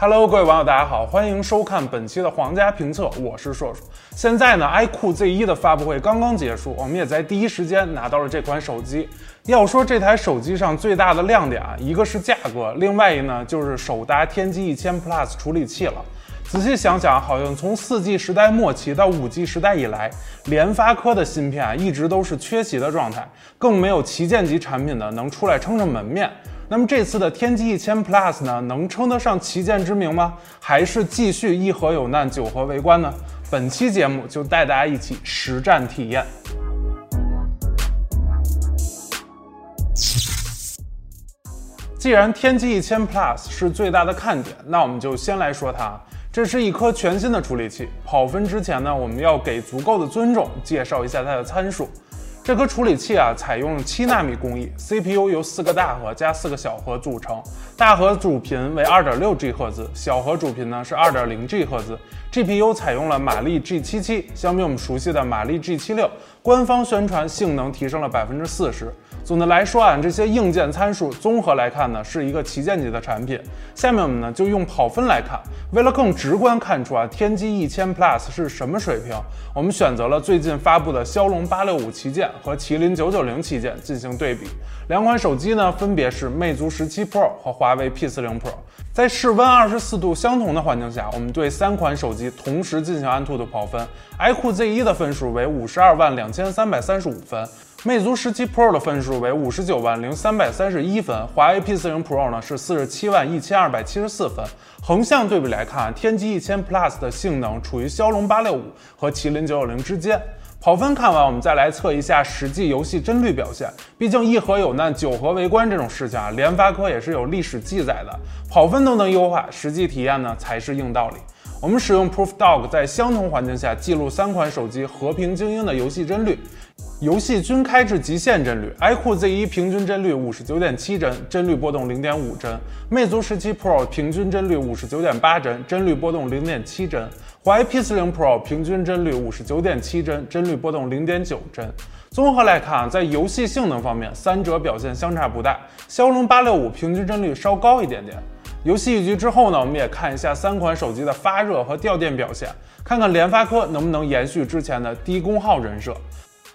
Hello，各位网友，大家好，欢迎收看本期的皇家评测，我是硕硕。现在呢，iQOO Z1 的发布会刚刚结束，我们也在第一时间拿到了这款手机。要说这台手机上最大的亮点啊，一个是价格，另外一呢就是首搭天玑一千 Plus 处理器了。仔细想想，好像从四 G 时代末期到五 G 时代以来，联发科的芯片啊一直都是缺席的状态，更没有旗舰级产品呢能出来撑撑门面。那么这次的天玑一千 Plus 呢，能称得上旗舰之名吗？还是继续一盒有难，九盒围观呢？本期节目就带大家一起实战体验。既然天玑一千 Plus 是最大的看点，那我们就先来说它。这是一颗全新的处理器，跑分之前呢，我们要给足够的尊重，介绍一下它的参数。这颗处理器啊，采用七纳米工艺，CPU 由四个大核加四个小核组成，大核主频为二点六 G 赫兹，小核主频呢是二点零 G 赫兹。GPU 采用了马力 G 七七，相比我们熟悉的马力 G 七六，官方宣传性能提升了百分之四十。总的来说啊，这些硬件参数综合来看呢，是一个旗舰级的产品。下面我们呢就用跑分来看，为了更直观看出啊天玑一千 Plus 是什么水平，我们选择了最近发布的骁龙八六五旗舰和麒麟九九零旗舰进行对比。两款手机呢分别是魅族十七 Pro 和华为 P 四零 Pro。在室温二十四度相同的环境下，我们对三款手机同时进行安兔兔跑分。iQOO Z1 的分数为五十二万两千三百三十五分。魅族十七 Pro 的分数为五十九万零三百三十一分，华为 P 四零 Pro 呢是四十七万一千二百七十四分。横向对比来看，天玑一千 Plus 的性能处于骁龙八六五和麒麟九九零之间。跑分看完，我们再来测一下实际游戏帧率表现。毕竟一核有难，九核围观这种事情啊，联发科也是有历史记载的。跑分都能优化，实际体验呢才是硬道理。我们使用 Proof Dog 在相同环境下记录三款手机和平精英的游戏帧率。游戏均开至极限帧率，iQOO Z1 平均帧率五十九点七帧，帧率波动零点五帧；魅族十七 Pro 平均帧率五十九点八帧，帧率波动零点七帧；华为 P 四零 Pro 平均帧率五十九点七帧，帧率波动零点九帧。综合来看，在游戏性能方面，三者表现相差不大。骁龙八六五平均帧率稍高一点点。游戏一局之后呢，我们也看一下三款手机的发热和掉电表现，看看联发科能不能延续之前的低功耗人设。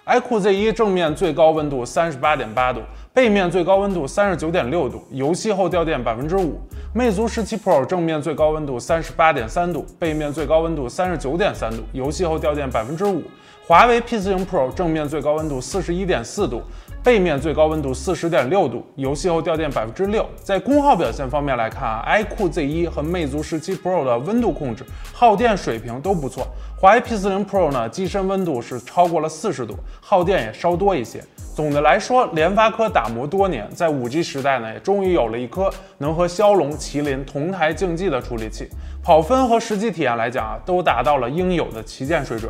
iQOO Z1 正面最高温度三十八点八度，背面最高温度三十九点六度，游戏后掉电百分之五。魅族十七 Pro 正面最高温度三十八点三度，背面最高温度三十九点三度，游戏后掉电百分之五。华为 P40 Pro 正面最高温度四十一点四度。背面最高温度四十点六度，游戏后掉电百分之六。在功耗表现方面来看啊，iQOO Z1 和魅族十七 Pro 的温度控制、耗电水平都不错。华为 P 四零 Pro 呢，机身温度是超过了四十度，耗电也稍多一些。总的来说，联发科打磨多年，在五 G 时代呢，也终于有了一颗能和骁龙、麒麟同台竞技的处理器。跑分和实际体验来讲啊，都达到了应有的旗舰水准。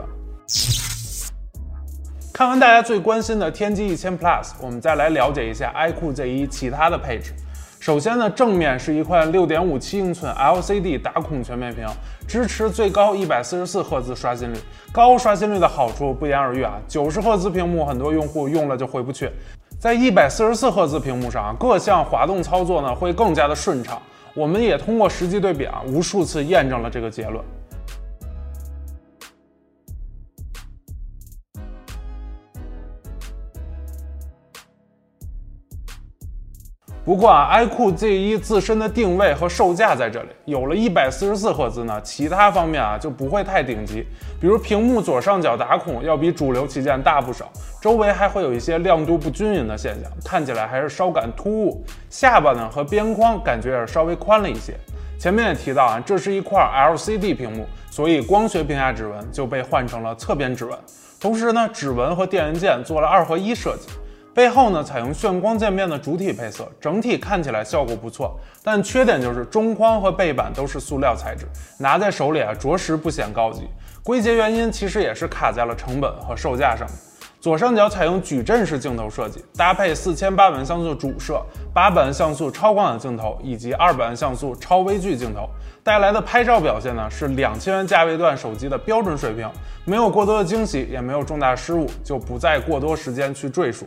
看完大家最关心的天玑一千 Plus，我们再来了解一下 iQOO Z1 其他的配置。首先呢，正面是一块六点五七英寸 LCD 打孔全面屏，支持最高一百四十四赫兹刷新率。高刷新率的好处不言而喻啊，九十赫兹屏幕很多用户用了就回不去，在一百四十四赫兹屏幕上，各项滑动操作呢会更加的顺畅。我们也通过实际对比啊，无数次验证了这个结论。不过啊，iQOO Z1 自身的定位和售价在这里，有了一百四十四赫兹呢，其他方面啊就不会太顶级。比如屏幕左上角打孔要比主流旗舰大不少，周围还会有一些亮度不均匀的现象，看起来还是稍感突兀。下巴呢和边框感觉也是稍微宽了一些。前面也提到啊，这是一块 LCD 屏幕，所以光学屏下指纹就被换成了侧边指纹。同时呢，指纹和电源键做了二合一设计。背后呢，采用炫光渐变的主体配色，整体看起来效果不错。但缺点就是中框和背板都是塑料材质，拿在手里啊，着实不显高级。归结原因其实也是卡在了成本和售价上。左上角采用矩阵式镜头设计，搭配四千八百万像素主摄、八百万像素超广角镜头以及二百万像素超微距镜头，带来的拍照表现呢是两千元价位段手机的标准水平，没有过多的惊喜，也没有重大失误，就不再过多时间去赘述。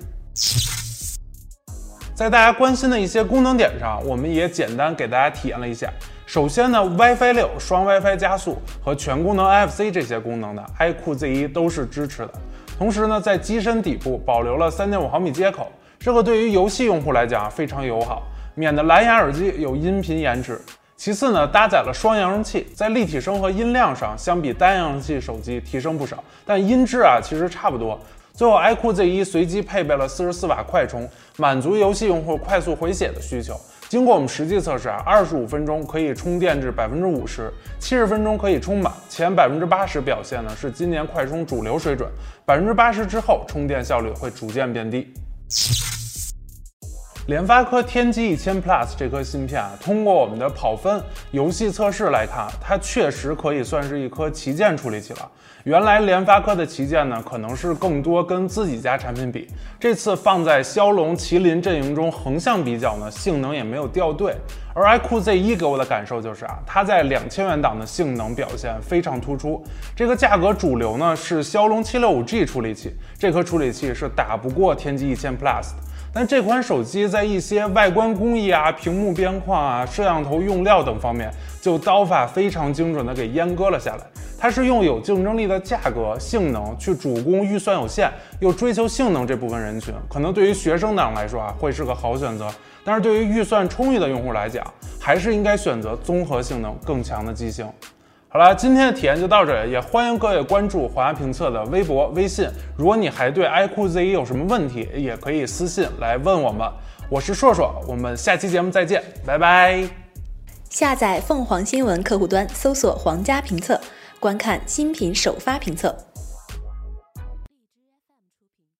在大家关心的一些功能点上，我们也简单给大家体验了一下。首先呢，WiFi 六、双 WiFi 加速和全功能 NFC 这些功能的 iQOO Z1 都是支持的。同时呢，在机身底部保留了3.5毫米接口，这个对于游戏用户来讲非常友好，免得蓝牙耳机有音频延迟。其次呢，搭载了双扬声器，在立体声和音量上相比单扬声器手机提升不少，但音质啊其实差不多。最后，iQOO Z1 随机配备了四十四瓦快充，满足游戏用户快速回血的需求。经过我们实际测试啊，二十五分钟可以充电至百分之五十，七十分钟可以充满，前百分之八十表现呢是今年快充主流水准，百分之八十之后充电效率会逐渐变低。联发科天玑一千 Plus 这颗芯片啊，通过我们的跑分游戏测试来看，它确实可以算是一颗旗舰处理器了。原来联发科的旗舰呢，可能是更多跟自己家产品比，这次放在骁龙、麒麟阵营中横向比较呢，性能也没有掉队。而 iQOO Z1 给我的感受就是啊，它在两千元档的性能表现非常突出。这个价格主流呢是骁龙 765G 处理器，这颗处理器是打不过天玑一千 Plus 的。但这款手机在一些外观工艺啊、屏幕边框啊、摄像头用料等方面，就刀法非常精准的给阉割了下来。它是用有竞争力的价格、性能去主攻预算有限又追求性能这部分人群，可能对于学生党来说啊，会是个好选择。但是对于预算充裕的用户来讲，还是应该选择综合性能更强的机型。好了，今天的体验就到这里，也欢迎各位关注皇家评测的微博、微信。如果你还对 iQOO Z1 有什么问题，也可以私信来问我们。我是硕硕，我们下期节目再见，拜拜。下载凤凰新闻客户端，搜索“皇家评测”，观看新品首发评测。